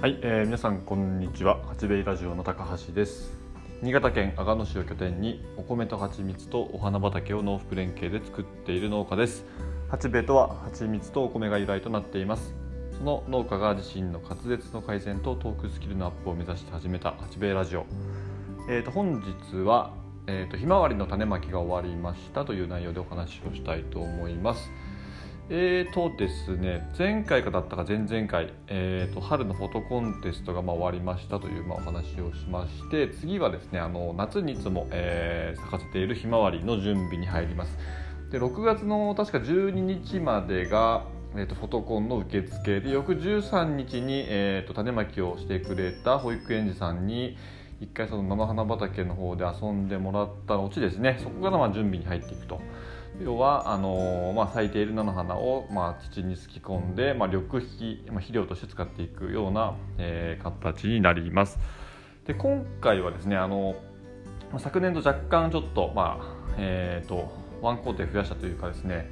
はい、えー、皆さんこんにちは。八兵衛ラジオの高橋です。新潟県阿賀野市を拠点にお米と蜂蜜とお花畑を農福連携で作っている農家です。八兵衛とは蜂蜜とお米が由来となっています。その農家が自身の滑舌の改善とトークスキルのアップを目指して始めた八兵衛ラジオ。えーと本日はえーとひまわりの種まきが終わりましたという内容でお話をしたいと思います。えーとですね、前回かだったか前々回、えーと、春のフォトコンテストがま終わりましたというまお話をしまして次はですねあの夏にいつも、えー、咲かせているひまわりの準備に入りますで6月の確か12日までが、えーと、フォトコンの受付で翌13日に、えーと、種まきをしてくれた保育園児さんに一回その菜の花畑の方で遊んでもらった後ですねそこからま準備に入っていくと。要はあのー、まあ、咲いている菜の花を、まあ、土にすき込んで、まあ、緑肥、まあ、肥料として使っていくような、えー、形になります。で今回はですねあの昨年と若干ちょっと,、まあえーと、ワン工程増やしたというかですね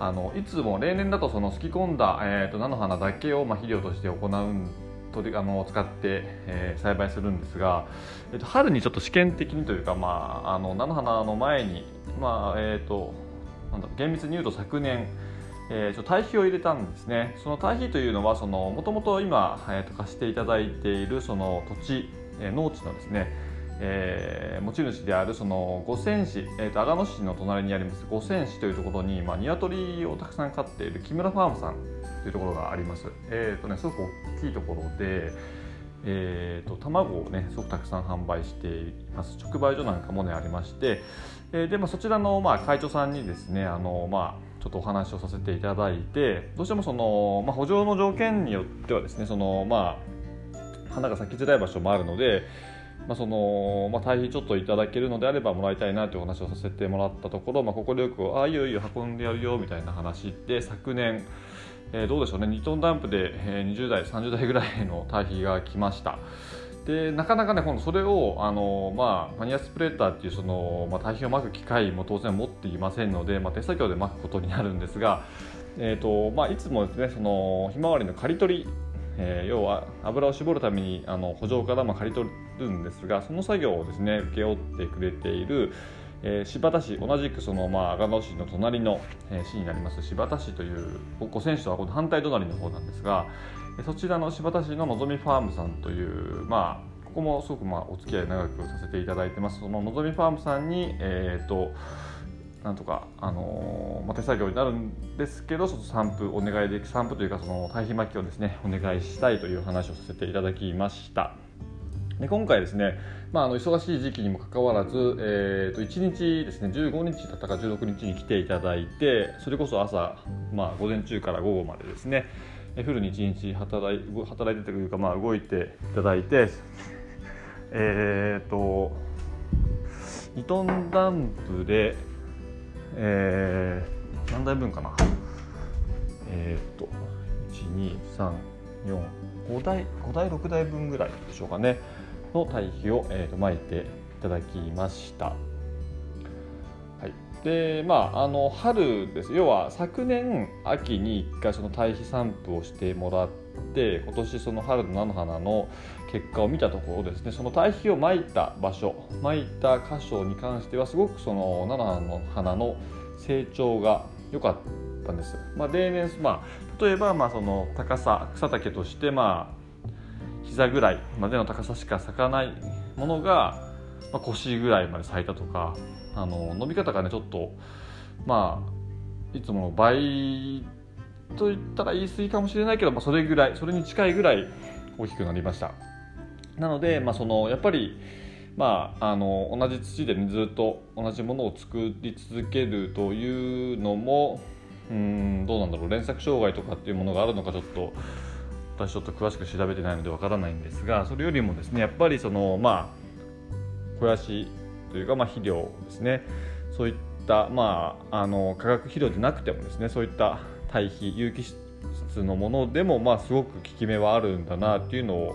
あのいつも例年だとそのすき込んだ、えーと、菜の花だけを、まあ、肥料として行うん取りあの使って、えー、栽培するんですが、えーと、春にちょっと試験的にというか、まあ、あの菜の花の前に、まあえーとなんだ厳密に言うと昨年、えー、ちょ堆肥を入れたんですねその堆肥というのはもともと今、えー、と貸していただいているその土地、えー、農地のですねえー、持ち主であるその五泉市、えー、と阿賀野市の隣にあります五泉市というところに、まあ、鶏をたくさん飼っている木村ファームさんというところがあります。えーとね、すごく大きいところで、えーと、卵をねすごくたくさん販売しています。直売所なんかもねありまして、えー、でもそちらの、まあ、会長さんにですねあの、まあ、ちょっとお話をさせていただいてどうしてもその、まあ、補助の条件によってはですねその、まあ、花が咲きづらい場所もあるので、まあそのまあ、堆肥ちょっといただけるのであればもらいたいなというお話をさせてもらったところ快、まあ、く「ああいいよいいよ運んでやるよ」みたいな話で昨年えー、どうでしょうね。2トンダンプで、え、20代30代ぐらいの堆肥が来ました。でなかなかね今度それをあの、まあ、マニアスプレーターっていうその、まあ、堆肥をまく機械も当然持っていませんので、まあ、手作業でまくことになるんですが、えーとまあ、いつもですねそのひまわりの刈り取りえー、要は油を絞るためにあの補助からまあ刈り取るんですがその作業をですね請け負ってくれている、えー、柴田市同じくその、まあ、阿賀野市の隣の、えー、市になります柴田市という五泉市とはこの反対隣の方なんですがえそちらの柴田市ののぞみファームさんという、まあ、ここもすごくまあお付き合い長くさせていただいてますそののぞみファームさんに、えーと、なんとか、あのー、まあ、手作業になるんですけどちょっと散布お願いでき散布というかその堆肥巻きをですねお願いしたいという話をさせていただきました。で今回ですね、まあ、あの忙しい時期にもかかわらず、えー、と1日ですね15日だったか16日に来ていただいてそれこそ朝、まあ、午前中から午後までですねフルに1日働い働いてというか、まあ、動いていただいてえっ、と2トンダンプで、えー、何台分かな？えっ、ー、と12345台5台6台分ぐらいでしょうかね。の堆肥を、えーと、巻いていただきました。はい、でまああの春です要は昨年秋に1回その堆肥散布をしてもらって今年その春の菜の花の結果を見たところですねその堆肥をまいた場所まいた箇所に関してはすごくその菜の花の成長が良かったんです。まあ、例年、まあ、例えばまあその高さ草丈としてまあ膝ぐらいまでの高さしか咲かないものが、まあ、腰ぐらいまで咲いたとかあの伸び方がねちょっとまあいつもの倍と言ったら言い過ぎかもしれないけど、まあ、それぐらいそれに近いぐらい大きくなりました。なので、まあ、そのやっぱりまあ、あの同じ土で、ね、ずっと同じものを作り続けるというのもうんどうなんだろう連作障害とかっていうものがあるのかちょっと私ちょっと詳しく調べてないのでわからないんですがそれよりもですねやっぱりそのまあ肥やしというかまあ肥料ですね。そういったまああの化学肥料でなくてもですねそういった堆肥有機質のものでもまあすごく効き目はあるんだなっていうのを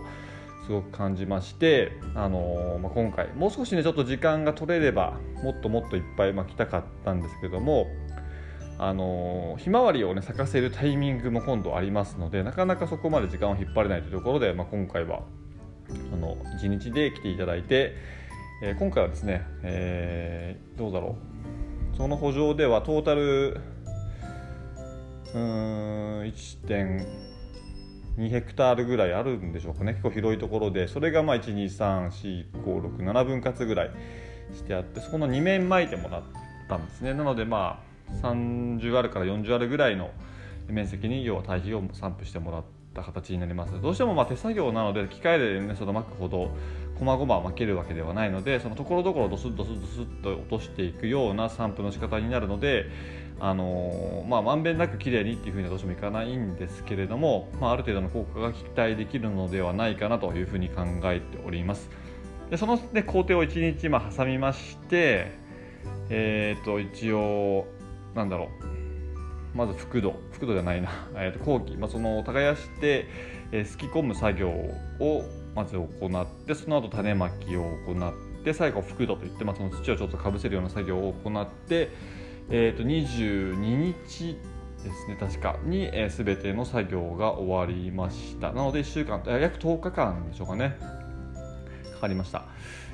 すごく感じましてあの、まあ、今回もう少しねちょっと時間が取れればもっともっといっぱい巻きたかったんですけどもあのひまわりを、ね、咲かせるタイミングも今度ありますのでなかなかそこまで時間を引っ張れないというところで、まあ、今回はあの1日で来ていただいて、えー、今回はですね、えー、どうだろう。その補助ではトータルうん1.2ヘクタールぐらいあるんでしょうかね。結構広いところでそれがまあ1234567分割ぐらいしてあってそこの2面巻いてもらったんですね。なのでまあ30あるから40あるぐらいの面積に要は堆肥を散布してもらった形になりますどうしてもまあ手作業なので機械で、ね、その巻くほど細々巻けるわけではないのでそのところどころドスッドスッドスッと落としていくような散布の仕方になるのであのまあ、まんべんなく綺麗にっていうふうにはどうしてもいかないんですけれども、まあ、ある程度の効果が期待できるのではないかなというふうに考えております。でその、ね、工程を1日ま挟みまして、えー、と一応なんだろう。まず覆土覆土じゃないな、えー、と後期、まあ、その耕して、えー、すき込む作業をまず行ってその後種まきを行って最後覆土といって、まあ、その土をちょっとかぶせるような作業を行ってえー、と22日ですね確か。に、えー、全ての作業が終わりました。なので1週間約10日間でしょうかね。かかりました。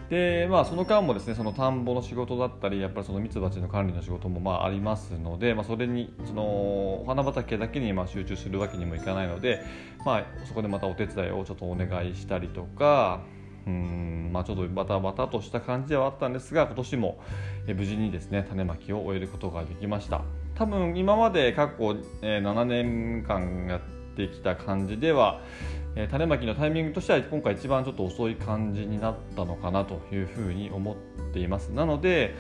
でまあその間もですねその田んぼの仕事だったりやっぱりそのミツバチの管理の仕事もまあありますので、まあ、それにそのお花畑だけにまあ集中するわけにもいかないので、まあ、そこでまたお手伝いをちょっとお願いしたりとかうんまあ、ちょっとバタバタとした感じではあったんですが今年も無事にですね種まきを終えることができました。多分今まで過去7年間やってきた感じでは種まきのタイミングとしては今回一番ちょっと遅い感じになったのかなというふうに思っています。なので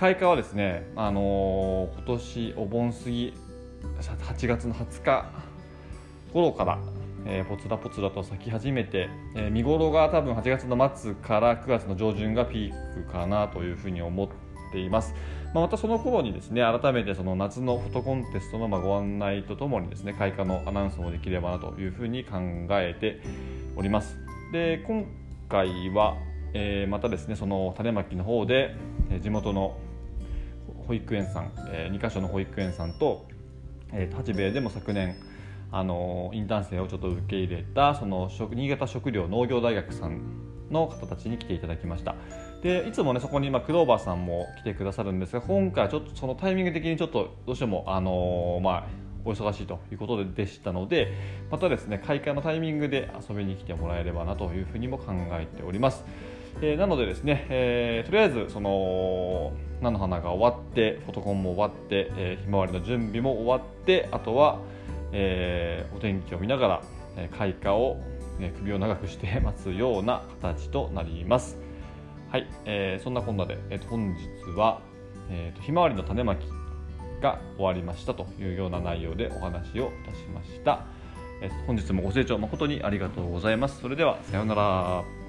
開花はですね、あのー、今年お盆過ぎ8月の20日頃からえー、ポツラポツラと咲き始めて、えー、見頃が多分8月の末から9月の上旬がピークかなというふうに思ってています。まあ、またその頃にですね改めてその夏のフォトコンテストのまご案内とともにですね開花のアナウンスもできればなというふうに考えております。で今回は、えー、またですねその種まきの方で、地元の保育園さん、え2か所の保育園さんと、え八兵衛でも昨年あのインターン生をちょっと受け入れたその新潟食料農業大学さんの方たちに来ていただきました。でいつもねそこに今クローバーさんも来てくださるんですが今回はちょっとそのタイミング的にちょっとどうしてもあのまあお忙しいということでしたのでまたですね開花のタイミングで遊びに来てもらえればなというふうにも考えております、えー、なのでですね、えー、とりあえずその菜の花が終わってフォトコンも終わって、えー、ひまわりの準備も終わってあとはえ、お天気を見ながら、開花を、え首を長くして待つような形となります。はい、えー、そんなこんなで、えー、と本日は、えーと、ひまわりの種まきが終わりましたというような内容でお話をいたしました。えー、本日もご清聴誠にありがとうございます。それではさようなら。